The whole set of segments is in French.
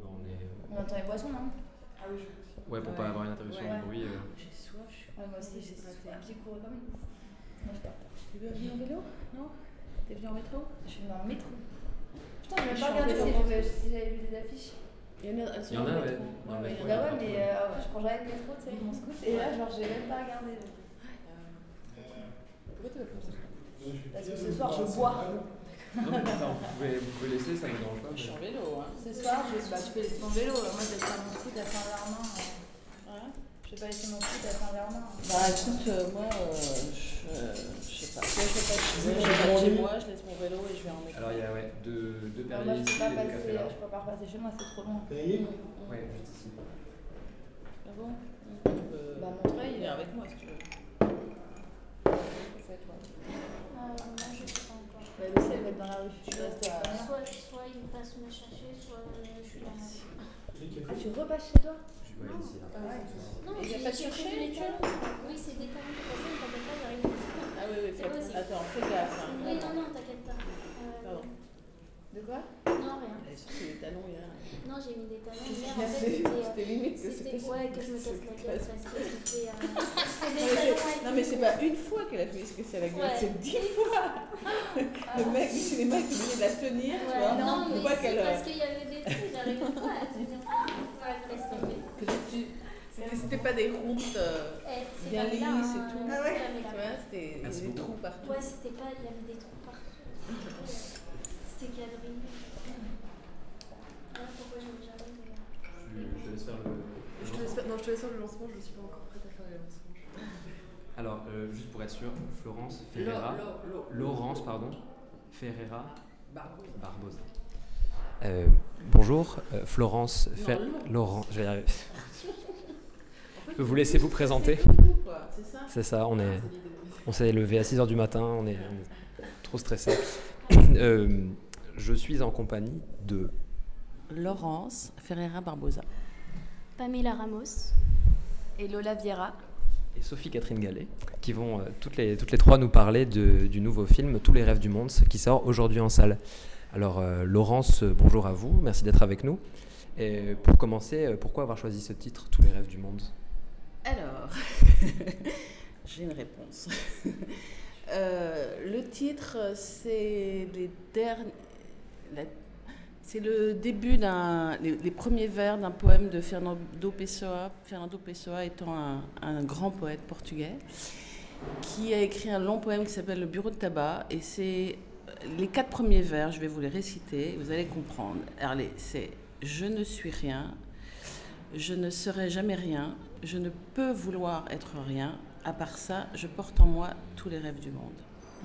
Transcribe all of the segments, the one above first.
bah, on est. On entend les boissons, non? Ah oui, je aussi. Ouais, pour Ouais. pas avoir une interruption Ouais. de bruit. euh. J'ai soif, je suis Ouais, moi aussi, j'ai un pied couru comme une ouf. Moi, je pars. Tu es venu en vélo? Non? T'es venu en métro? Je suis dans le métro. Putain, j'ai Je même suis pas en regardé si j'avais si j'avais vu des affiches. Il y en a, elles sont Il y en dans a, le ouais, ouais, métro, il y Bah en a. ouais, mais euh, je prends jamais le métro, tu sais, mon scout. Et là, genre, j'ai même pas regardé. Pourquoi tu vas pas ça? Parce que ce soir, je bois. Non, mais enfin, vous, pouvez, vous pouvez laisser, ça me dérange pas. Je suis en vélo, hein. Ce soir, je... bah, tu peux laisser ton vélo. Moi, j'ai laissé mon scout à Saint-Germain. euh, Ouais. Je vais pas laisser mon scout à Saint-Germain. Bah écoute, euh, moi, euh, je, euh, je sais pas. Soit je fais pas je chez moi, je laisse mon vélo et je vais en métro. Alors, il y a ouais, deux, deux Alors, moi, je peux pas passer, je peux pas repasser chez moi, c'est trop loin. Payé Mm, mm. Ouais, juste ici. Ah bon? Mm. Euh, Bah, Montreuil, viens euh, avec moi si tu veux. Fais toi. Encore. Bah, aussi, elle va être dans la rue. Suis restée à Soit, soit il passe me chercher, soit je suis dans la Ah, tu repasses chez toi là. Ah. Non, il y a j'ai pas de chercher, les tu talons. Oui, c'est des talons qui passent, mais t'inquiète pas, j'arrive. Ah oui, oui, fais, attends, fais gaffe. Hein, Oui, non, non, t'inquiète pas. Euh, Pardon. De quoi? Non, rien. Et surtout les talons hier. Non, j'ai mis des talons hier. y En a fait, c'était. euh, C'était limite que C'était c'était ouais, que je me casse la gueule parce que c'était. euh, C'était Non, des mais talons c'est- avec Non mais c'est pas une fois qu'elle a fait ce que c'est la gueule, Ouais. c'est dix fois. Le mec, les mecs qui obligés de la tenir, tu vois. non, mais c'est qu'elle. parce qu'il y avait des trucs, j'arrivais pas à tenir. Ouais, laisse C'était pas des routes euh, Eh, c'est bien lisses et hein, tout. c'est Ah ouais. c'était il y des beaucoup. trous partout. Ouais, c'était pas, il y avait des trous partout. C'était quadrillé. Je te laisse faire le. Je te laisse non, je te laisse faire le lancement, je suis pas encore prête à faire le lancement. Alors, euh, juste pour être sûr, Florence Ferreira. Lo- lo- Laurence, pardon. Ferreira Barbeau. Barbosa. Euh, bonjour, euh, Florence Fer- Laurence. Laurent. Je vais y arriver. En fait, Je peux vous laisser vous présenter. C'est ça on est, l'idée. on s'est levé à 6h du matin, on est, on est trop stressé. Euh, je suis en compagnie de Laurence Ferreira Barbosa. Pamela Ramos. Et Lola Viera. et Sophie Catherine Gallet, qui vont euh, toutes, les, toutes les trois nous parler de- du nouveau film Tous les rêves du monde, qui sort aujourd'hui en salle. Alors, euh, Laurence, euh, bonjour à vous, merci d'être avec nous. Et pour commencer, pourquoi avoir choisi ce titre, Tous les rêves du monde? Alors, j'ai une réponse. Euh, le titre, c'est les derniers. la- C'est le début d'un, les, premiers vers d'un poème de Fernando Pessoa. Fernando Pessoa étant un, grand poète portugais qui a écrit un long poème qui s'appelle Le Bureau de tabac. Et c'est les quatre premiers vers, je vais vous les réciter, vous allez comprendre. Alors, les- c'est Je ne suis rien, je ne serai jamais rien, je ne peux vouloir être rien. À part ça, je porte en moi tous les rêves du monde.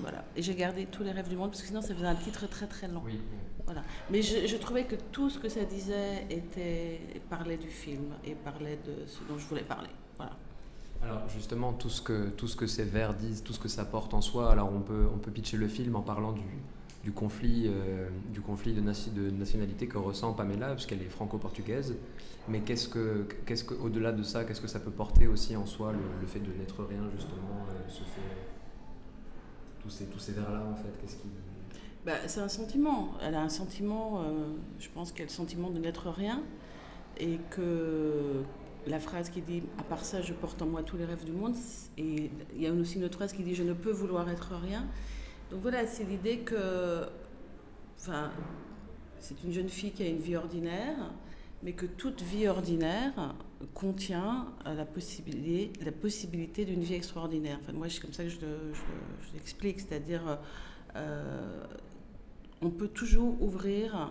Voilà. Et j'ai gardé tous les rêves du monde parce que sinon ça faisait un titre très très long. Oui. Voilà. Mais je, je trouvais que tout ce que ça disait était parlait du film et parlait de ce dont je voulais parler. Voilà. Alors justement, tout ce, que, tout ce que ces vers disent, tout ce que ça porte en soi, alors on peut, on peut pitcher le film en parlant du, du conflit, euh, du conflit de, nation- de nationalité que ressent Pamela, parce qu'elle est franco-portugaise. Mais qu'est-ce que, qu'est-ce que, au-delà de ça, qu'est-ce que ça peut porter aussi en soi, le, le fait de n'être rien, justement, euh, ce fait, tous ces, vers-là, en fait, qu'est-ce qui... Bah, c'est un sentiment. Elle a un sentiment, euh, je pense qu'elle a le sentiment de n'être rien. Et que la phrase qui dit À part ça, je porte en moi tous les rêves du monde. Et il y a aussi une autre phrase qui dit Je ne peux vouloir être rien. Donc voilà, c'est l'idée que. Enfin, c'est une jeune fille qui a une vie ordinaire, mais que toute vie ordinaire contient euh, la possibilité, la possibilité d'une vie extraordinaire. Enfin, moi, c'est comme ça que je, le- je le- je l'explique, c'est-à-dire. euh, on peut toujours ouvrir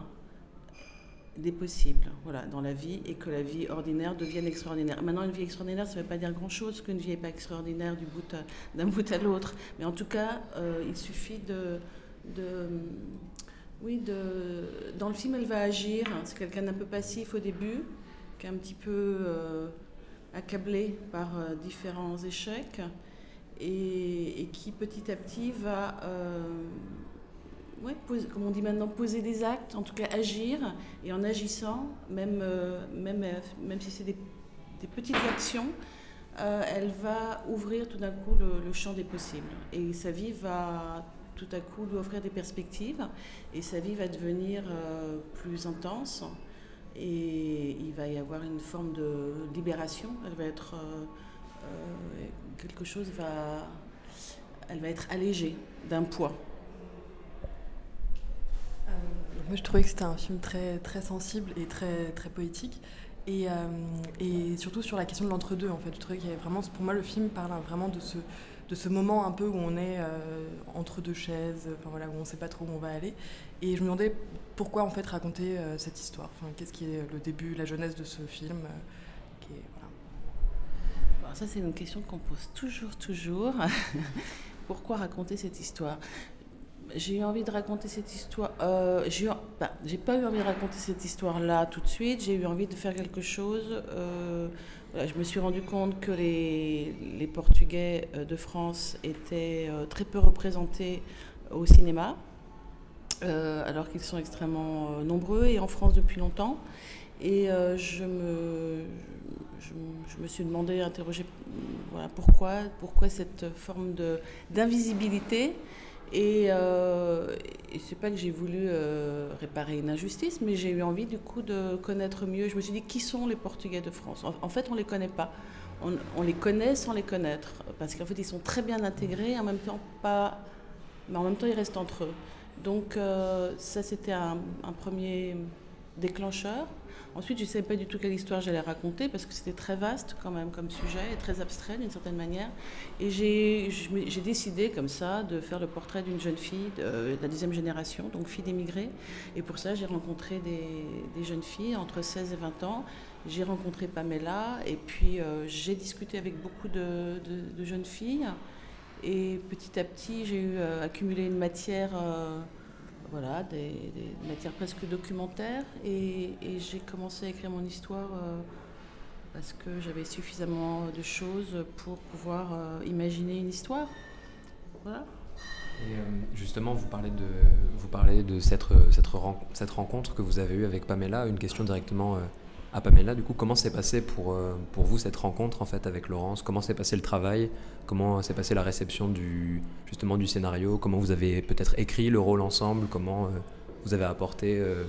des possibles voilà, dans la vie et que la vie ordinaire devienne extraordinaire. Maintenant, une vie extraordinaire, ça ne veut pas dire grand-chose qu'une vie n'est pas extraordinaire bout d'un bout à l'autre. Mais en tout cas, euh, il suffit de... de oui, de, dans le film, elle va agir. C'est quelqu'un d'un peu passif au début, un petit peu euh, accablé par euh, différents échecs et, qui petit à petit va euh, poser- comme on dit maintenant, poser des actes, en tout cas agir, et en agissant, même, même, même si c'est des, petites actions, elle va ouvrir tout d'un coup le, champ des possibles. Et sa vie va tout à coup lui offrir des perspectives, et sa vie va devenir plus intense, Et il va y avoir une forme de libération. Elle va être. euh, euh, quelque chose va. Elle va être allégée d'un poids. Euh, moi, je trouvais que c'était un film très, très sensible et très, très poétique. Et, et surtout sur la question de l'entre-deux, en fait. Je trouvais qu'il y avait vraiment, pour moi, le film parle vraiment de ce, de ce moment un peu où on est euh, entre deux chaises, enfin voilà, où on ne sait pas trop où on va aller. Et je me demandais pourquoi, en fait, raconter euh, cette histoire. Enfin, qu'est-ce qui est le début, la jeunesse de ce film euh, qui est, voilà. Ça, c'est une question qu'on pose toujours, toujours. Pourquoi raconter cette histoire? J'ai eu envie de raconter cette histoire. Ben, j'ai pas eu envie de raconter cette histoire-là tout de suite. J'ai eu envie de faire quelque chose. Je me suis rendu compte que les, les Portugais euh, de France étaient euh, très peu représentés au cinéma, euh, alors qu'ils sont extrêmement euh, nombreux et en France depuis longtemps. Et euh, je, me, je, me suis demandé, interrogé, voilà, pourquoi, pourquoi cette forme d'invisibilité. Et, euh, et c'est pas que j'ai voulu euh, réparer une injustice, mais j'ai eu envie du coup de connaître mieux. Je me suis dit, qui sont les Portugais de France? En, fait, on les connaît pas. On, les connaît sans les connaître, parce qu'en fait, ils sont très bien intégrés, en même temps pas, mais en même temps, ils restent entre eux. Donc euh, ça, c'était un premier déclencheur. Ensuite, je ne savais pas du tout quelle histoire j'allais raconter parce que c'était très vaste quand même comme sujet et très abstrait d'une certaine manière. Et j'ai décidé comme ça de faire le portrait d'une jeune fille de, la deuxième génération, donc fille d'émigrés. Et pour ça, j'ai rencontré des, jeunes filles entre 16 et 20 ans. J'ai rencontré Pamela et puis euh, j'ai discuté avec beaucoup de jeunes filles. Et petit à petit, j'ai eu euh, accumulé une matière, euh, voilà, des, matières presque documentaires. Et, j'ai commencé à écrire mon histoire euh, parce que j'avais suffisamment de choses pour pouvoir euh, imaginer une histoire. Voilà. Et euh, justement, vous parlez de, vous parlez de cette, cette, ren- cette rencontre que vous avez eue avec Pamela. Une question directement à Pamela. Du coup, comment s'est passé pour, euh, pour vous cette rencontre en fait avec Laurence? Comment s'est passé le travail? Comment s'est passée la réception du, scénario? Comment vous avez peut-être écrit le rôle ensemble? Comment euh, vous avez apporté euh,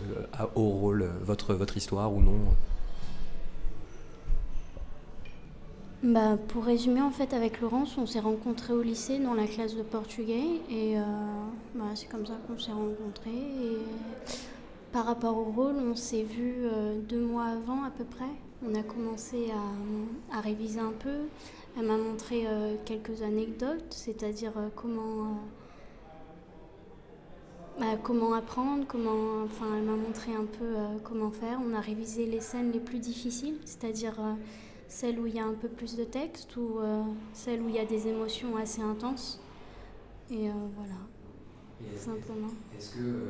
au rôle votre, histoire ou non? Bah, pour résumer, en fait, avec Laurence, on s'est rencontrés au lycée dans la classe de portugais et bah, c'est comme ça qu'on s'est rencontrés. Par rapport au rôle, on s'est vu euh, deux mois avant à peu près. On a commencé à, à réviser un peu. Elle m'a montré euh, quelques anecdotes, c'est-à-dire euh, comment, bah, comment apprendre, comment, enfin, elle m'a montré un peu comment faire. On a révisé les scènes les plus difficiles, c'est-à-dire euh, celle où il y a un peu plus de texte ou euh, celle où il y a des émotions assez intenses. Et euh, voilà, simplement. Est-ce que, euh,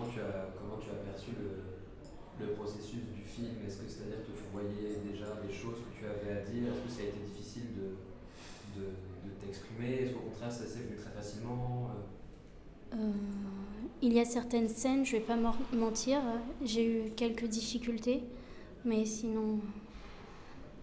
comment, tu as, comment tu as perçu le, le processus du film? Est-ce que c'est-à-dire que tu voyais déjà les choses que tu avais à dire? Est-ce que ça a été difficile de, de, de t'exprimer? Est-ce qu'au contraire ça s'est venu très facilement Euh, il y a certaines scènes, je vais pas mentir, j'ai eu quelques difficultés, mais sinon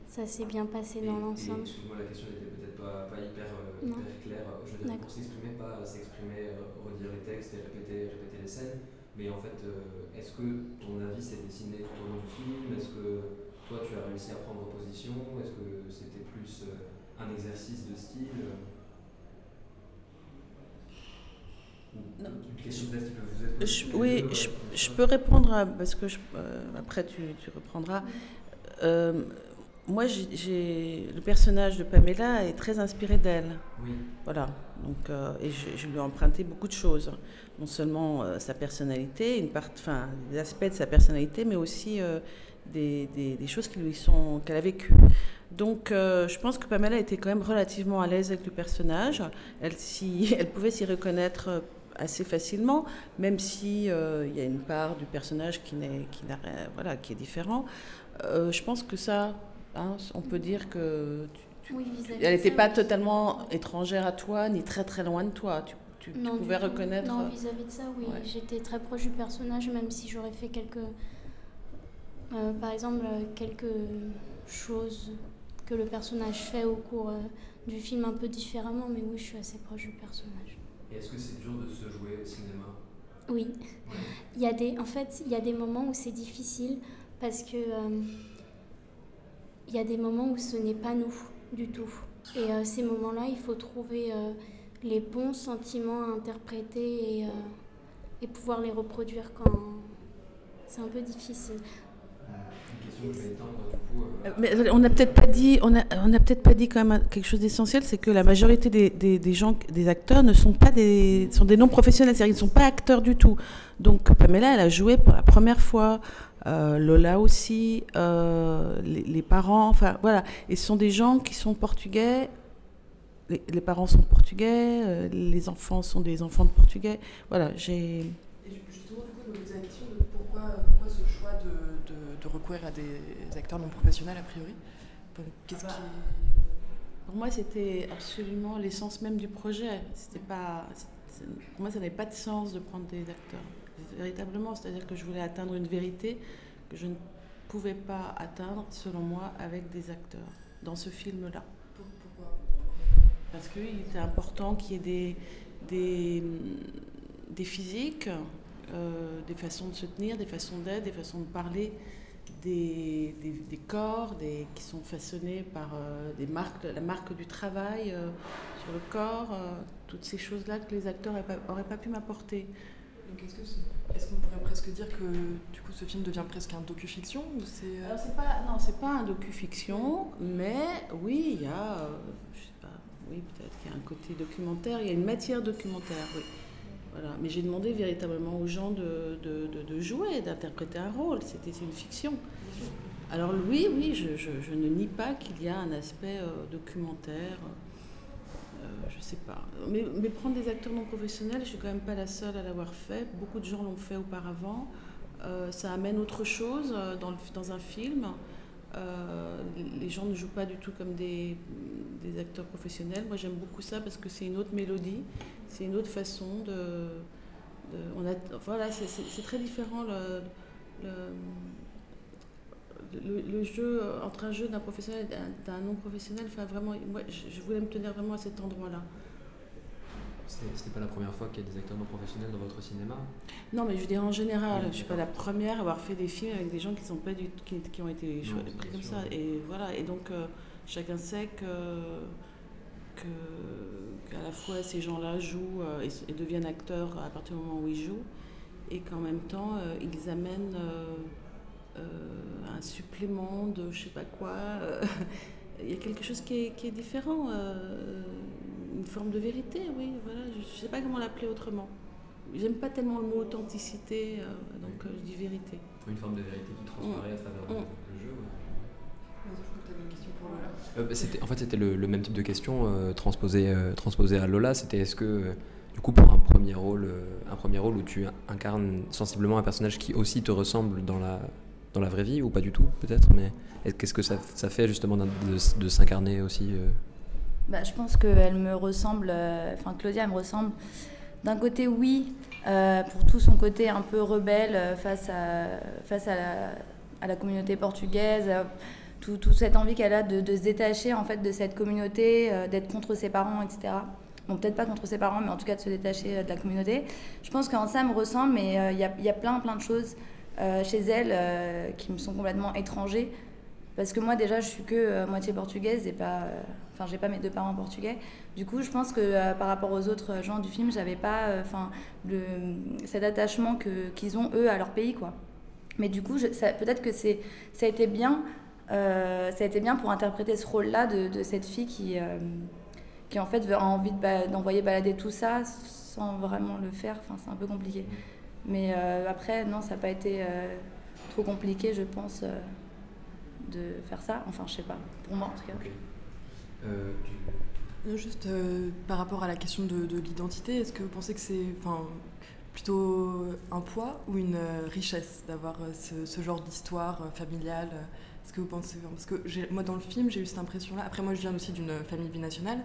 ça s'est bien passé dans l'ensemble. Excuse-moi, la question n'était peut-être pas, pas hyper, euh, hyper claire. Je veux dire, pour s'exprimer, pas s'exprimer, euh, redire les textes et répéter, répéter les scènes. Mais en fait, euh, est-ce que ton avis s'est dessiné tout au long du film? Est-ce que toi, tu as réussi à prendre position? Est-ce que c'était plus euh, un exercice de style? Non. Je- oui, je, je peux répondre à- parce que je- euh, après tu, tu reprendras. Euh, moi, j'ai- le personnage de Pamela est très inspiré d'elle. Oui. Voilà. Donc, euh, et je, je lui ai emprunté beaucoup de choses. Non seulement euh, sa personnalité, une part, enfin, des aspects de sa personnalité, mais aussi euh, des, des- des choses qui lui sont qu'elle a vécues. Donc, euh, je pense que Pamela était quand même relativement à l'aise avec le personnage. Elle, pouvait s'y reconnaître assez facilement, même si euh, il y a une part du personnage qui n'est, qui n'a rien- voilà, qui est différent. Euh, je pense que ça, hein, on peut dire que tu- Oui, vis-à-vis elle de n'était ça, pas totalement étrangère à toi, ni très très loin de toi. Tu, tu- Non, pouvais reconnaître. Non, vis-à-vis de ça, oui. Ouais. J'étais très proche du personnage, même si j'aurais fait quelques. euh, par exemple, euh, quelques choses que le personnage fait au cours euh, du film un peu différemment, mais oui, je suis assez proche du personnage. Et est-ce que c'est dur de se jouer au cinéma? Oui. Il y a des, en fait, il y a des moments où c'est difficile parce que euh, il y a des moments où ce n'est pas nous du tout. Et euh, ces moments-là, il faut trouver euh, les bons sentiments à interpréter et, euh, et pouvoir les reproduire quand c'est un peu difficile. Mais on n'a peut-être pas dit, on a, on a peut-être pas dit quand même quelque chose d'essentiel, c'est que la majorité des, des, des gens, des acteurs ne sont pas des, sont des non professionnels, c'est-à-dire qu'ils ne sont pas acteurs du tout. Donc Pamela, elle a joué pour la première fois, euh, Lola aussi, euh, les, les parents, enfin voilà, et ce sont des gens qui sont portugais. Les, les parents sont portugais, euh, les enfants sont des enfants de portugais. Voilà, j'ai. Et justement, du coup, posais la question de pourquoi, pourquoi ce choix de, de, de recourir à des acteurs non professionnels, a priori? Qu'est-ce Ah bah. qui. Pour moi, c'était absolument l'essence même du projet. C'était pas, pour moi, ça n'avait pas de sens de prendre des acteurs. Véritablement, c'est-à-dire que je voulais atteindre une vérité que je ne pouvais pas atteindre, selon moi, avec des acteurs dans ce film-là. pour- Pourquoi Parce qu'il était important qu'il y ait des, des, des physiques, euh, des façons de se tenir, des façons d'être, des façons de parler, des, des, des corps des, qui sont façonnés par euh, des marques, la marque du travail euh, sur le corps, euh, toutes ces choses-là que les acteurs n'auraient pas, pu m'apporter. Donc est-ce que est-ce qu'on pourrait presque dire que du coup ce film devient presque un docu-fiction ou c'est Alors c'est pas, non, c'est pas un docu-fiction, mais oui, il y a, je sais pas, oui, peut-être qu'il y a un côté documentaire, il y a une matière documentaire, oui. Voilà. Mais j'ai demandé véritablement aux gens de, de, de- de jouer, d'interpréter un rôle. C'était c'est une fiction. Alors oui, oui, je, ne nie pas qu'il y a un aspect euh, documentaire. euh, je sais pas. Mais, prendre des acteurs non professionnels, je suis quand même pas la seule à l'avoir fait. Beaucoup de gens l'ont fait auparavant. Euh, ça amène autre chose euh, dans, un film. Euh, les gens ne jouent pas du tout comme des, acteurs professionnels. Moi, j'aime beaucoup ça parce que c'est une autre mélodie, c'est une autre façon de. voilà, c'est- très différent le- le jeu entre un jeu d'un professionnel et d'un- d'un non professionnel. Enfin, vraiment, moi, je, voulais me tenir vraiment à cet endroit-là. C'était pas la première fois qu'il y a des acteurs non professionnels dans votre cinéma? Non, mais je veux dire en général, Oui, je suis pas la première à avoir fait des films avec des gens qui sont pas du qui, qui ont été bien pris comme sûr. ça. Et voilà. Et donc euh, chacun sait que que qu'à la fois ces gens-là jouent euh, et, deviennent acteurs à partir du moment où ils jouent, et qu'en même temps euh, ils amènent un supplément de je sais pas quoi. euh, Il y a quelque chose qui est, qui est différent, euh, une forme de vérité, oui. Voilà, je ne sais pas comment l'appeler autrement. J'aime pas tellement le mot authenticité, euh, donc euh, je dis vérité. Une forme de vérité qui transparaît à travers le, Mm. le jeu. ouais. Je crois que tu avais une question pour Lola. Euh, bah, c'était- en fait, c'était le, le même type de question euh, transposé, euh, transposé à Lola. C'était est-ce que, euh, du coup, pour un premier rôle, euh, un premier rôle où tu incarnes sensiblement un personnage qui aussi te ressemble dans la, dans la vraie vie, ou pas du tout, peut-être, mais est- qu'est-ce que ça, fait justement de, s'incarner aussi euh, Bah, je pense qu'elle me ressemble, euh, enfin Claudia, elle me ressemble d'un côté, oui, euh, pour tout son côté un peu rebelle face à, face à, la, communauté portugaise, tout, toute cette envie qu'elle a de, se détacher en fait de cette communauté, d'être contre ses parents, etc. Bon, peut-être pas contre ses parents, mais en tout cas de se détacher de la communauté. Je pense qu'en ça, elle me ressemble, mais il y, a, y a plein, plein de choses euh, chez elle euh, qui me sont complètement étrangers. Parce que moi, déjà, je suis que euh, moitié portugaise et pas. Enfin, j'ai pas mes deux parents portugais. Du coup, je pense que par rapport aux autres gens du film, j'avais pas enfin le cet attachement que qu'ils ont eux à leur pays, quoi. Mais du coup, peut-être que c'est ça a été bien. ça a été bien pour interpréter ce rôle-là de, de cette fille qui, qui en fait a envie de d'envoyer balader tout ça sans vraiment le faire. Enfin, c'est un peu compliqué. Mais euh, après, non, ça n'a pas été euh, trop compliqué, je pense, euh, de faire ça. Enfin, je sais pas. Pour moi, en tout cas. Euh, tu- Juste euh, par rapport à la question de, de l'identité, est-ce que vous pensez que c'est enfin, plutôt un poids ou une euh, richesse d'avoir ce, ce genre d'histoire euh, familiale Est-ce que vous pensez Parce que moi, dans le film, j'ai eu cette impression-là. Après, moi, je viens aussi d'une famille binationale.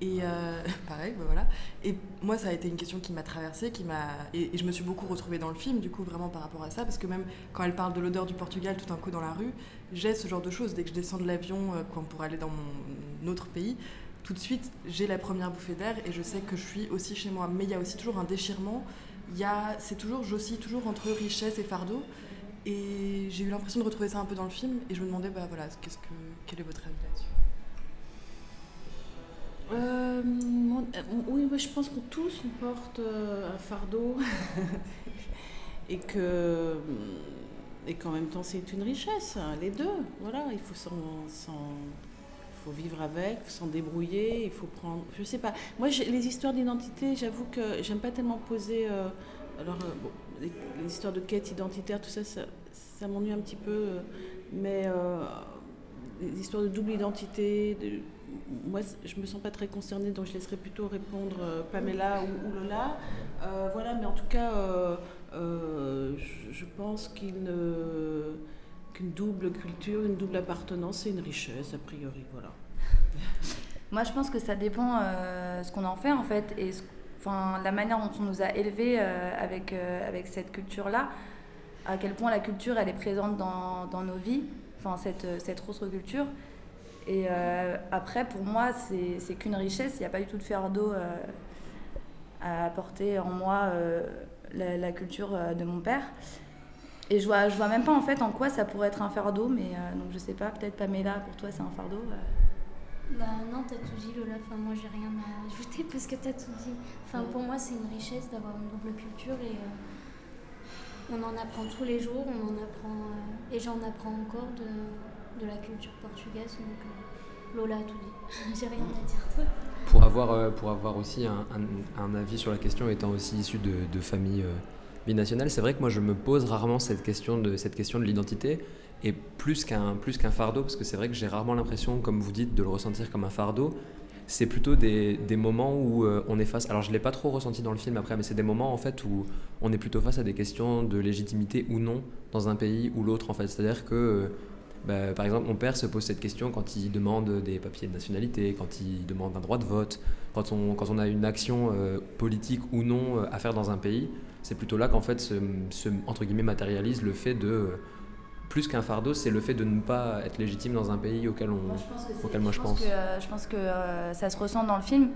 Et euh, pareil, bah voilà. Et moi, ça a été une question qui m'a traversée, qui m'a et, je me suis beaucoup retrouvée dans le film, du coup, vraiment par rapport à ça, parce que même quand elle parle de l'odeur du Portugal tout d'un coup dans la rue, j'ai ce genre de choses. Dès que je descends de l'avion, euh, pour aller dans mon autre pays, tout de suite, j'ai la première bouffée d'air et je sais que je suis aussi chez moi. Mais il y a aussi toujours un déchirement, il y a, c'est toujours, j'oscille toujours entre richesse et fardeau. Et j'ai eu l'impression de retrouver ça un peu dans le film. Et je me demandais, bah voilà, qu'est-ce que, quel est votre avis là-dessus? Euh, mon- euh, oui, je pense qu'on tous porte euh, un fardeau et que et qu'en même temps c'est une richesse, hein, les deux. Voilà, il faut s'en, faut vivre avec, s'en débrouiller, il faut prendre. Je sais pas. Moi, les histoires d'identité, j'avoue que j'aime pas tellement poser. euh, alors, les, histoires de quête identitaire, tout ça, ça, m'ennuie un petit peu. mais les histoires de double identité, de- moi, je me sens pas très concernée, donc je laisserai plutôt répondre euh, Pamela ou, Lola. Euh, voilà, mais en tout cas, euh, je, pense ne- qu'une double culture, une double appartenance, c'est une richesse, a priori. Voilà. Moi, je pense que ça dépend ce qu'on en fait, en fait, et ce- la manière dont on nous a élevés avec, avec cette culture-là, à quel point la culture, elle est présente dans, dans nos vies, cette, cette autre culture. Et euh, après, pour moi, c'est qu'une richesse, il n'y a pas du tout de fardeau euh, à apporter en moi euh, la, culture de mon père. Et je vois, je vois même pas en fait en quoi ça pourrait être un fardeau, mais donc je sais pas, peut-être Pamela, pour toi c'est un fardeau. Bah non, t'as tout dit Lola, enfin moi j'ai rien à ajouter parce que t'as tout dit. Enfin pour moi c'est une richesse d'avoir une double culture et on en apprend tous les jours, on en apprend et j'en apprends encore de, de la culture portugaise Lola a tout dit. j'ai rien à dire. Pour avoir, euh, pour avoir aussi un, avis sur la question, étant aussi issu de, de familles euh, binationales, c'est vrai que moi je me pose rarement cette question de, cette question de l'identité, et plus qu'un qu'un fardeau, parce que c'est vrai que j'ai rarement l'impression, comme vous dites, de le ressentir comme un fardeau. C'est plutôt des, des moments où euh, on est face. Alors je l'ai pas trop ressenti dans le film après, mais c'est des moments en fait où on est plutôt face à des questions de légitimité ou non dans un pays ou l'autre en fait. C'est-à-dire que bah, par exemple, mon père se pose cette question quand il demande des papiers de nationalité, quand il demande un droit de vote, quand on, quand on a une action euh, politique ou non euh, à faire dans un pays. C'est plutôt là qu'en fait se, se, entre guillemets, matérialise le fait de, euh, plus qu'un fardeau, c'est le fait de ne pas être légitime dans un pays auquel on... Moi, je pense que c'est- auquel moi, je pense. que, euh, je pense que ça se ressent dans le film.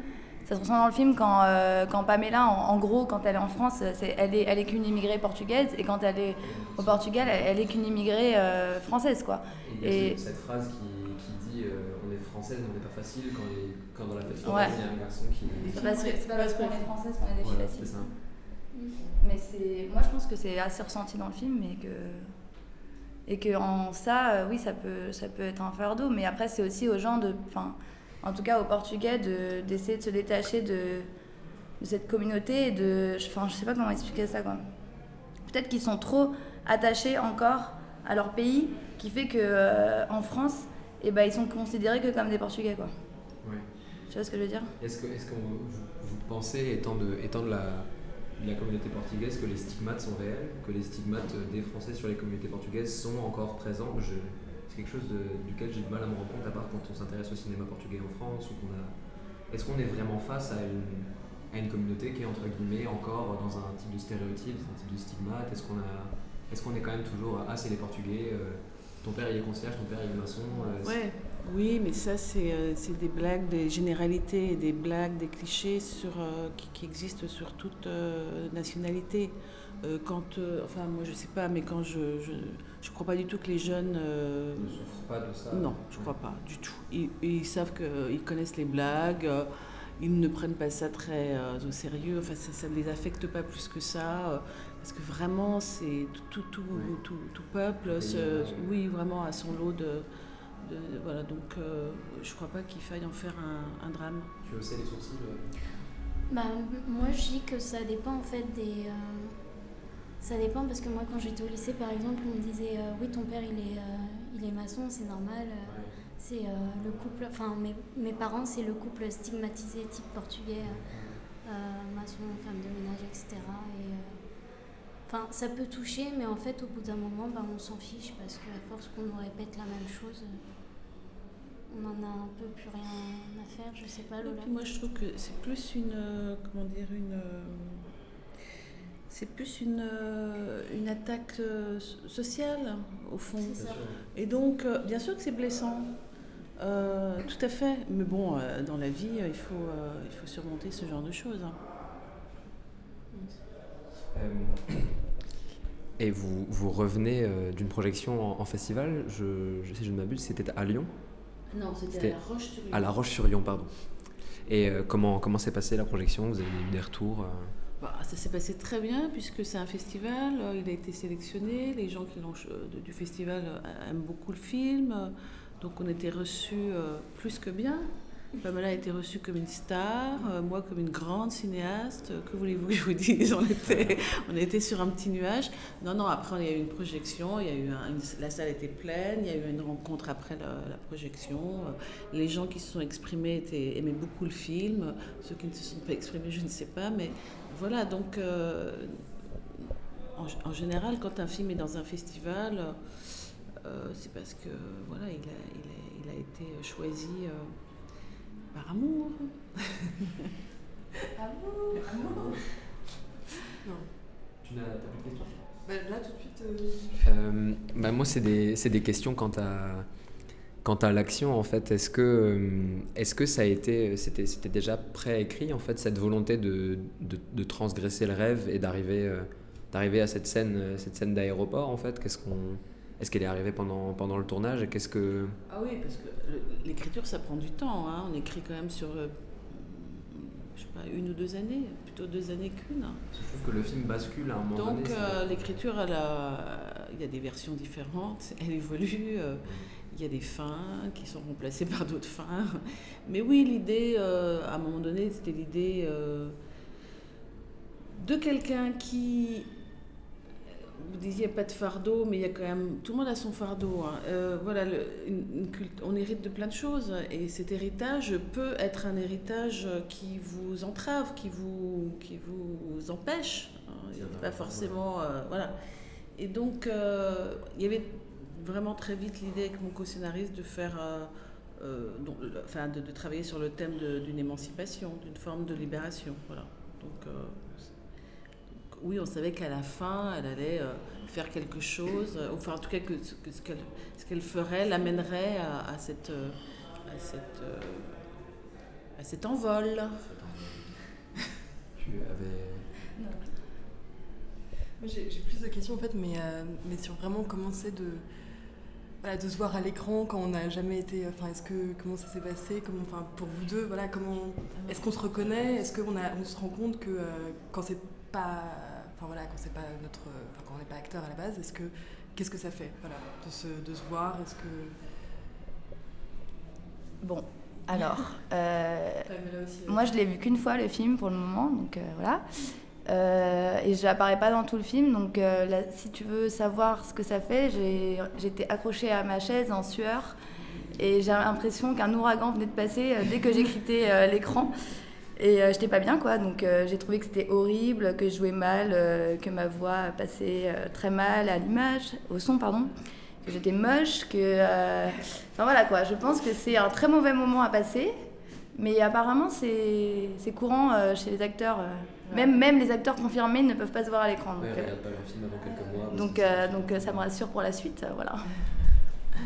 Ça se ressent dans le film quand, euh, quand Pamela, en, en gros, quand elle est en France, c'est, elle est, elle est qu'une immigrée portugaise, et quand elle est au Portugal, elle, elle est qu'une immigrée euh, française, quoi. Et cette phrase qui, qui dit euh, on est française mais on n'est pas facile quand, les- quand dans la fête Ouais. il y a un garçon qui... C'est pas parce que- c'est pas parce qu'on est française qu'on est des filles Voilà, faciles. Mais c'est, moi, je pense que c'est assez ressenti dans le film, et que et que en ça, oui, ça peut, ça peut être un fardeau. Mais après, c'est aussi aux gens de, enfin, en tout cas aux Portugais, de d'essayer de se détacher de, de cette communauté et de, enfin, je sais pas comment expliquer ça, quoi. Peut-être qu'ils sont trop attachés encore à leur pays, qui fait que euh, en France, et ben, ils sont considérés que comme des Portugais, quoi. Ouais. Tu vois ce que je veux dire? Est-ce que, est-ce que vous, vous pensez, étant de, étant de la, de la communauté portugaise, que les stigmates sont réels, que les stigmates des Français sur les communautés portugaises sont encore présents? Je- C'est quelque chose duquel j'ai du mal à me rendre compte, à part quand on s'intéresse au cinéma portugais en France. ou qu'on a... Est-ce qu'on est vraiment face à une, à une communauté qui est entre guillemets encore dans un type de stéréotype, un type de stigmate? Est-ce qu'on a, est-ce est quand même toujours ah c'est les Portugais, euh, ton père il est concierge, ton père il est maçon euh, Ouais. Oui, mais ça, c'est euh, des blagues, des généralités, des blagues, des clichés sur, euh, qui, existent sur toute euh, nationalité. Quand, enfin, moi, je sais pas, mais quand je, je crois pas du tout que les jeunes. euh, ne souffrent pas de ça non, je crois pas du tout. Ils, ils savent qu'ils connaissent les blagues, euh, ils ne prennent pas ça très euh, au sérieux, enfin, ça, ne les affecte pas plus que ça, euh, parce que vraiment, c'est tout, tout, tout, Oui. tout, tout peuple, oui, vraiment, à son lot de. de- voilà, donc euh, je crois pas qu'il faille en faire un, un drame. Tu haussais les sourcils euh, Bah, moi, je dis que ça dépend en fait des. euh, Ça dépend parce que moi, quand j'étais au lycée, par exemple, on me disait euh, Oui, ton père il est, euh, il est maçon, c'est normal. euh, ouais. C'est euh, le couple. Enfin, mes, mes parents, c'est le couple stigmatisé, type portugais, maçon, femme de ménage, etc. Et, euh, Enfin, ça peut toucher, mais en fait, au bout d'un moment, bah, on s'en fiche parce qu'à force qu'on nous répète la même chose, on en a un peu plus rien à faire. Je sais pas, Et Lola. puis moi, je trouve que c'est plus une. euh, comment dire Une. C'est plus une, euh, une attaque euh, so- sociale, au fond. Et donc, euh, bien sûr que c'est blessant. Euh, tout à fait. Mais bon, euh, dans la vie, euh, il faut, il faut surmonter ce genre de choses. hein. Et vous, vous revenez d'une projection en, festival, je, je, sais, je ne m'abuse, c'était à Lyon Non, c'était à La Roche-sur-Yon. À La Roche-sur-Yon, pardon. Et comment, comment s'est passée la projection? Vous avez eu des retours bah, Ça s'est passé très bien puisque c'est un festival, il a été sélectionné, les gens qui l'ont, du festival aiment beaucoup le film, donc on était reçus plus que bien. Pamela a été reçue comme une star, euh, moi comme une grande cinéaste. Que voulez-vous que je vous dise? On était, sur un petit nuage. Non, non, après il y a eu une projection, il y a eu la salle était pleine, il y a eu une rencontre après la, projection. Euh, les gens qui se sont exprimés aimaient beaucoup le film, ceux qui ne se sont pas exprimés, je ne sais pas. Mais voilà, donc euh, en, général, quand un film est dans un festival, c'est parce que voilà, il a, il a été choisi par amour. amour. Amour. Non. Tu n'as pas de questions? Bah, Là, tout de suite. Euh... Euh, bah, moi, c'est des, des, questions quant à. Quant à l'action, en fait, est-ce que, euh, est que ça a été, c'était, c'était déjà préécrit, en fait, cette volonté de, de, de transgresser le rêve et d'arriver, euh, d'arriver à cette scène, cette scène d'aéroport, en fait? Qu'est-ce qu'on, est-ce qu'elle est arrivée pendant, pendant le tournage et qu'est-ce que... Ah oui, parce que l'écriture, ça prend du temps. Hein. On écrit quand même sur, euh, je sais pas, une ou deux années, plutôt deux années qu'une. Je trouve que le film bascule à un moment Donc, donné. Donc euh, l'écriture, il y a des versions différentes, elle évolue. Euh, il y a des fins qui sont remplacées par d'autres fins. Mais oui, l'idée, à un moment donné, c'était l'idée de quelqu'un qui vous disiez pas de fardeau, mais il y a quand même. Tout le monde a son fardeau. Hein. Euh, voilà, une, on hérite de plein de choses. Et cet héritage peut être un héritage qui vous entrave, qui vous, qui vous empêche. Hein. Pas forcément. Euh, voilà. Et donc, euh, il y avait vraiment très vite l'idée avec mon co-scénariste de faire. Donc, enfin, de, de, travailler sur le thème d'une émancipation, d'une forme de libération. Voilà. Donc oui, on savait qu'à la fin, elle allait euh, faire quelque chose, euh, enfin en tout cas que, ce qu'elle ferait l'amènerait à, cette, euh, à, cette, à cet envol. tu avais... J'ai plus de questions en fait, mais, mais sur vraiment comment c'est de, de se voir à l'écran quand on n'a jamais été. Enfin, est-ce que comment ça s'est passé Comment, enfin, pour vous deux, voilà, comment est-ce qu'on se reconnaît Est-ce qu'on on se rend compte que quand c'est pas enfin voilà, quand c'est pas notre, enfin, quand on n'est pas acteur à la base, est-ce que qu'est-ce que ça fait, voilà, de se, de se voir, est-ce que bon, alors, euh, moi je l'ai vu qu'une fois le film pour le moment, donc euh, voilà. Euh, et je n'apparais pas dans tout le film, donc si tu veux savoir ce que ça fait, j'étais accrochée à ma chaise en sueur et j'ai l'impression qu'un ouragan venait de passer dès que j'ai quitté l'écran. Et euh, j'étais pas bien, quoi. Donc euh, j'ai trouvé que c'était horrible, que je jouais mal, euh, que ma voix passait très mal à l'image, au son, pardon. Que j'étais moche, que. Enfin voilà, quoi. Je pense que c'est un très mauvais moment à passer. Mais apparemment, c'est courant chez les acteurs. Même, même les acteurs confirmés ne peuvent pas se voir à l'écran. Donc, pas leur film avant quelques mois. Donc, donc ça me rassure pour la suite. voilà.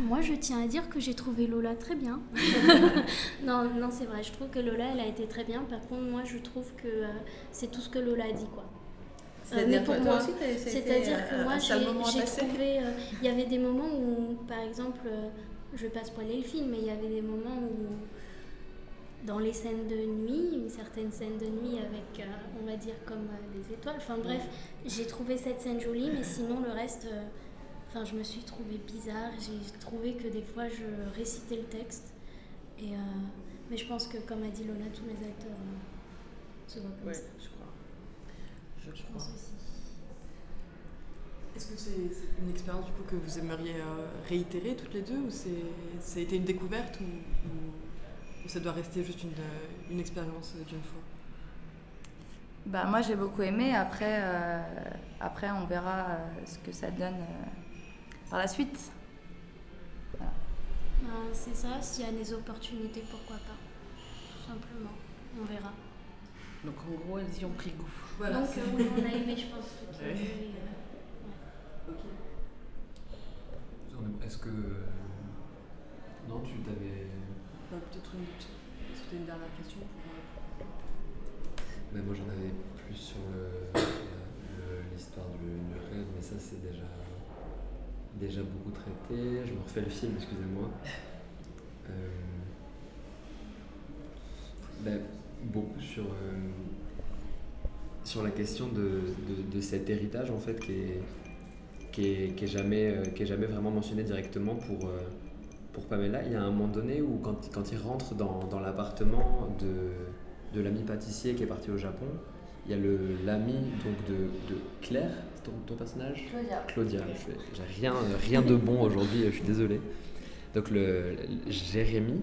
Moi, je tiens à dire que j'ai trouvé Lola très bien. non, non c'est vrai, je trouve que Lola, elle a été très bien. Par contre, moi, je trouve que euh, c'est tout ce que Lola a dit, quoi. Euh, mais pour moi, c'est-à-dire que moi, j'ai trouvé. Euh, il y avait des moments où, par exemple, je vais pas spoiler le film, mais il y avait des moments où, dans les scènes de nuit, une certaine scène de nuit avec, on va dire, comme des étoiles. Enfin bref, j'ai trouvé cette scène jolie, mais sinon, le reste. Enfin, je me suis trouvée bizarre. J'ai trouvé que des fois, je récitais le texte. Et, euh, mais je pense que, comme a dit Lola, tous les acteurs euh, se voient comme ça. je crois. Je, je pense aussi. Est-ce que c'est une expérience du coup que vous aimeriez euh, réitérer toutes les deux ou c'est ça a été une découverte ou, ou, ça doit rester juste une, une expérience d'une fois bah, moi j'ai beaucoup aimé. Après, après on verra ce que ça donne par la suite. Ben, c'est ça, s'il y a des opportunités, pourquoi pas Tout simplement, on verra. Donc en gros, elles y ont pris goût. Voilà, Donc euh, oui, on a aimé, je pense. Est-ce que. Non, tu t'avais. Peut-être une. Est-ce que tu as une dernière question pour. Mais moi j'en avais plus sur l'histoire du, du, rêve, mais ça c'est déjà, déjà beaucoup traité. Je me refais le film, excusez-moi. Euh, ben, beaucoup sur, euh, sur la question de, de, de, cet héritage en fait qui est, qui est, qui est jamais, euh, qui est jamais vraiment mentionné directement pour, euh, pour Pamela. Il y a un moment donné où quand, quand il rentre dans, dans l'appartement de, de l'ami pâtissier qui est parti au Japon, il y a l'ami de, de Claire, ton, ton, personnage Claudia. Claudia. J'ai rien, rien de bon aujourd'hui, je suis désolé. Donc le, le Jérémy,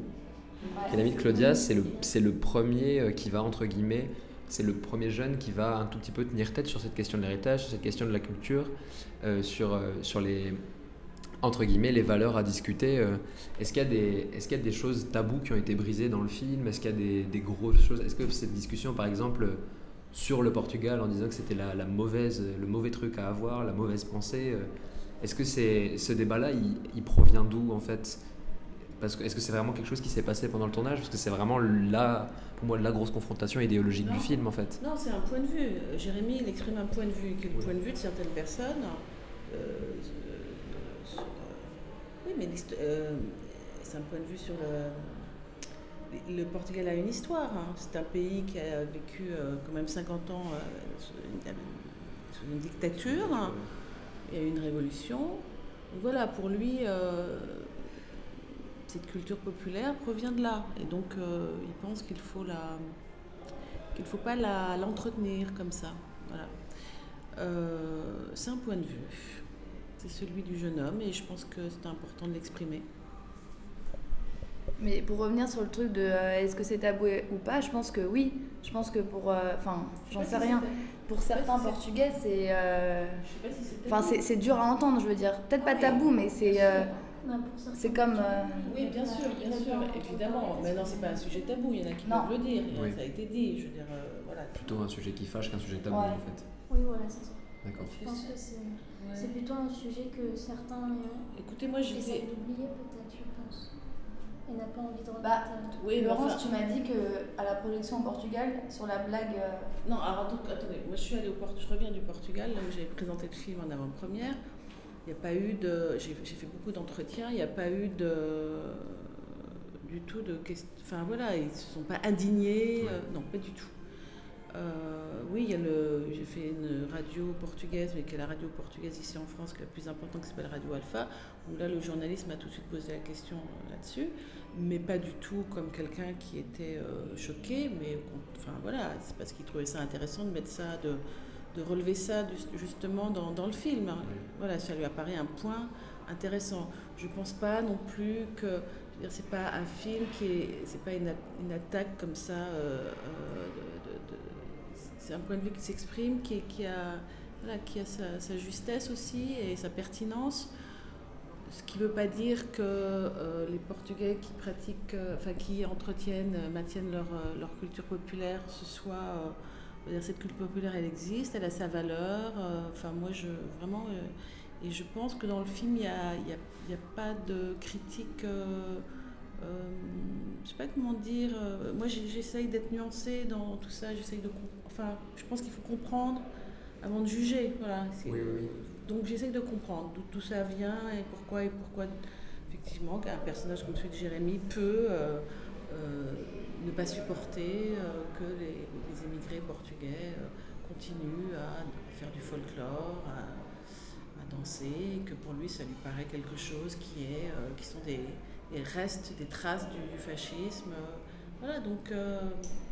qui est l'ami de Claudia, c'est le, le premier qui va, entre guillemets, c'est le premier jeune qui va un tout petit peu tenir tête sur cette question de l'héritage, sur cette question de la culture, euh, sur, euh, sur les, entre guillemets, les valeurs à discuter. Euh, est-ce qu'il y a des, est-ce qu'il y a des choses taboues qui ont été brisées dans le film? Est-ce qu'il y a des, des grosses choses? Est-ce que cette discussion, par exemple, sur le Portugal, en disant que c'était la, la, mauvaise, le mauvais truc à avoir, la mauvaise pensée, est-ce que c'est, ce débat-là, il, il provient d'où, en fait? Parce que est-ce que c'est vraiment quelque chose qui s'est passé pendant le tournage? Parce que c'est vraiment la, pour moi la grosse confrontation idéologique non. du film en fait. Non, c'est un point de vue. Jérémy, il exprime un point de vue, qui est le oui. point de vue de certaines personnes. Euh, oui, mais euh, c'est un point de vue sur le. Le Portugal a une histoire. Hein. C'est un pays qui a vécu euh, quand même 50 ans sous une, sous, une, dictature. Il y a eu une révolution. Voilà, pour lui cette culture populaire provient de là. Et donc, euh, il pense qu'il faut qu'il faut pas l'entretenir comme ça. Voilà. Euh, c'est un point de vue. C'est celui du jeune homme et je pense que c'est important de l'exprimer. Mais pour revenir sur le truc de euh, est-ce que c'est tabou ou pas, je pense que oui. Je pense que pour. Enfin, j'en sais rien. Pour certains Portugais, c'est. Enfin, si c'est dur à entendre, je veux dire. Peut-être pas tabou, mais c'est. C'est comme. Euh... Oui, bien sûr, bien sûr, évidemment. Mais non, c'est pas un sujet tabou. Il y en a qui non. peuvent le dire. Oui. Ça a été dit. Je veux dire, euh, voilà. Plutôt un sujet qui fâche qu'un sujet tabou, ouais. en fait. Oui, voilà, c'est ça. D'accord. Je pense que c'est ouais. plutôt un sujet que certains. Écoutez, moi, je essaient d'oublier peut-être, je pense. Et n'a pas envie de. Bah, oui, Laurence, enfin... tu m'as dit que à la projection au Portugal, sur la blague. Euh... Non, alors attendez, moi je suis allée au Portugal, je reviens du Portugal, là où j'ai présenté le film en avant-première. Il n'y a pas eu de. J'ai fait beaucoup d'entretiens, il n'y a pas eu de. du tout de. Enfin voilà, ils ne se sont pas indignés. Ouais. Euh, non, pas du tout. Euh, oui, j'ai fait une radio portugaise, mais qui est la radio portugaise ici en France, qui est la plus importante, qui s'appelle Radio Alpha, où là le journaliste m'a tout de suite posé la question là-dessus, mais pas du tout comme quelqu'un qui était euh, choqué, mais enfin voilà, c'est parce qu'il trouvait ça intéressant de mettre ça, de, de relever ça justement dans, dans le film. Oui. Voilà, ça lui apparaît un point intéressant. Je pense pas non plus que c'est pas un film qui est c'est pas une, une, attaque comme ça euh, c'est un point de vue qui s'exprime qui, a qui a sa, justesse aussi et sa pertinence ce qui ne veut pas dire que euh, les Portugais qui pratiquent, euh, enfin qui entretiennent, maintiennent leur, euh, leur culture populaire, ce soit cette culture populaire, elle existe, elle a sa valeur. Euh, enfin, moi, je vraiment, euh, et je pense que dans le film, il n'y a, y a, y a, pas de critique. Euh, je sais pas comment dire. moi, j'essaye d'être nuancée dans tout ça. J'essaye de, enfin, je pense qu'il faut comprendre avant de juger. Voilà. Oui, oui. Donc, j'essaye de comprendre d'où tout ça vient et pourquoi et pourquoi, effectivement, qu'un personnage comme celui de Jérémy peut ne pas supporter euh, que les, les, émigrés portugais euh, continuent à faire du folklore, à, à, danser, que pour lui ça lui paraît quelque chose qui, est, euh, qui sont des, des, restes, des traces du, du fascisme. Voilà, donc euh,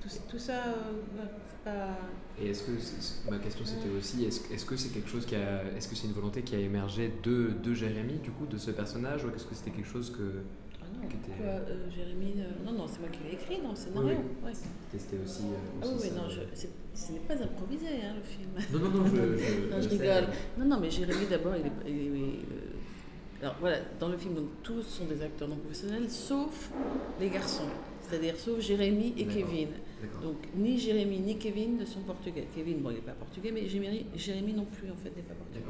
tout, tout, ça, euh, c'est pas. Et est-ce que, est, ma question c'était aussi, est-ce est -ce que c'est quelque chose qui a. Est-ce que c'est une volonté qui a émergé de, de Jérémy, du coup, de ce personnage, ou est-ce que c'était quelque chose que. Non, pourquoi, euh, Jérémy Non, non, c'est moi qui l'ai écrit dans le scénario. Oui. Ouais. Testé aussi. Ah oui, non, je, ce n'est pas improvisé, hein, le film. Non, non, non, je, je, non, je, je rigole. Non, non, mais Jérémy, d'abord, il est. Il est, il est alors voilà, dans le film, donc, tous sont des acteurs non professionnels, sauf les garçons. C'est-à-dire sauf Jérémy et Kevin. Donc ni Jérémy ni Kevin ne sont portugais. Kevin, bon, il n'est pas portugais, mais Jérémy, Jérémy non plus, en fait, n'est pas portugais.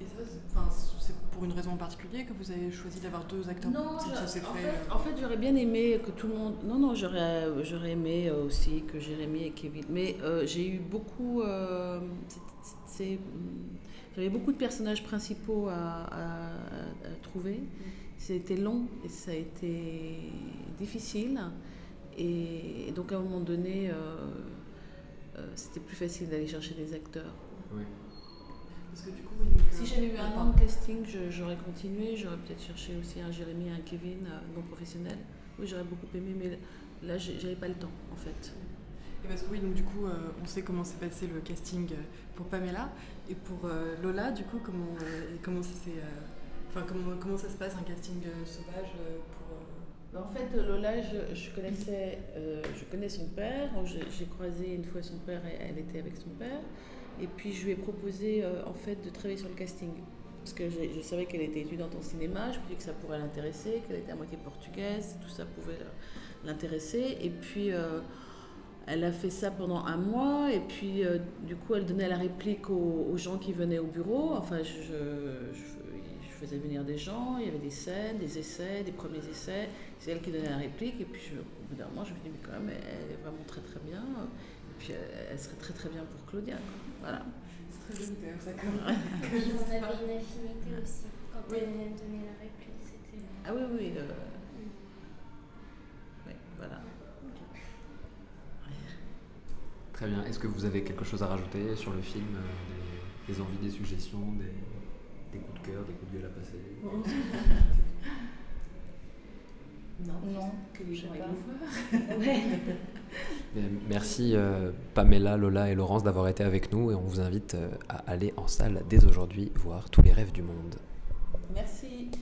Et ça, enfin, c'est pour une raison en particulier que vous avez choisi d'avoir deux acteurs Non, Ça- en fait, euh, en fait, j'aurais bien aimé que tout le monde. Non, non, j'aurais, j'aurais aimé euh, aussi que Jérémy et Kevin. Mais euh, j'ai eu beaucoup. euh, c'est- j'avais beaucoup de personnages principaux à, à- à trouver. C'était long et ça a été difficile. Et, donc, à un moment donné, euh, euh, c'était plus facile d'aller chercher des acteurs. Oui. Parce que du coup, oui, donc, Si euh, j'avais eu un an de casting, j'aurais continué. J'aurais peut-être cherché aussi un Jérémy un Kevin euh, non professionnels. Oui, j'aurais beaucoup aimé, mais là, j'avais pas le temps, en fait. Et parce que oui, donc du coup, euh, on sait comment s'est passé le casting pour Pamela et pour euh, Lola. Du coup, comment euh, comment ça s'est, euh, enfin comment comment ça se passe un casting euh, sauvage euh, pour euh, En fait, Lola, je, je connaissais, je connais son père. J'ai croisé une fois son père et elle était avec son père. Et puis je lui ai proposé en fait de travailler sur le casting. Parce que je savais qu'elle était étudiante en cinéma, je me dis que ça pourrait l'intéresser, qu'elle était à moitié portugaise, tout ça pouvait l'intéresser. Et puis elle a fait ça pendant un mois, et puis du coup elle donnait la réplique aux, gens qui venaient au bureau. Enfin, je faisais venir des gens, il y avait des scènes, des essais, des premiers essais. C'est elle qui donnait la réplique, et puis je, au bout d'un moment, je me dis, mais quand même, elle est vraiment très très bien. Et puis elle, elle serait très très bien pour Claudia. quoi. Voilà. C'est très joli quand même ça. Et on avait une affinité aussi. Quand Oui. elle a donné la réplique, c'était. Ah oui, oui. euh, oui, voilà. Très bien. Est-ce que vous avez quelque chose à rajouter sur le film euh, des, des envies, des suggestions, des, de cœur, des coups de gueule à passer. Non, Non, que les gens Merci euh, Pamela, Lola et Laurence d'avoir été avec nous et on vous invite euh, à aller en salle dès aujourd'hui voir tous les rêves du monde. Merci.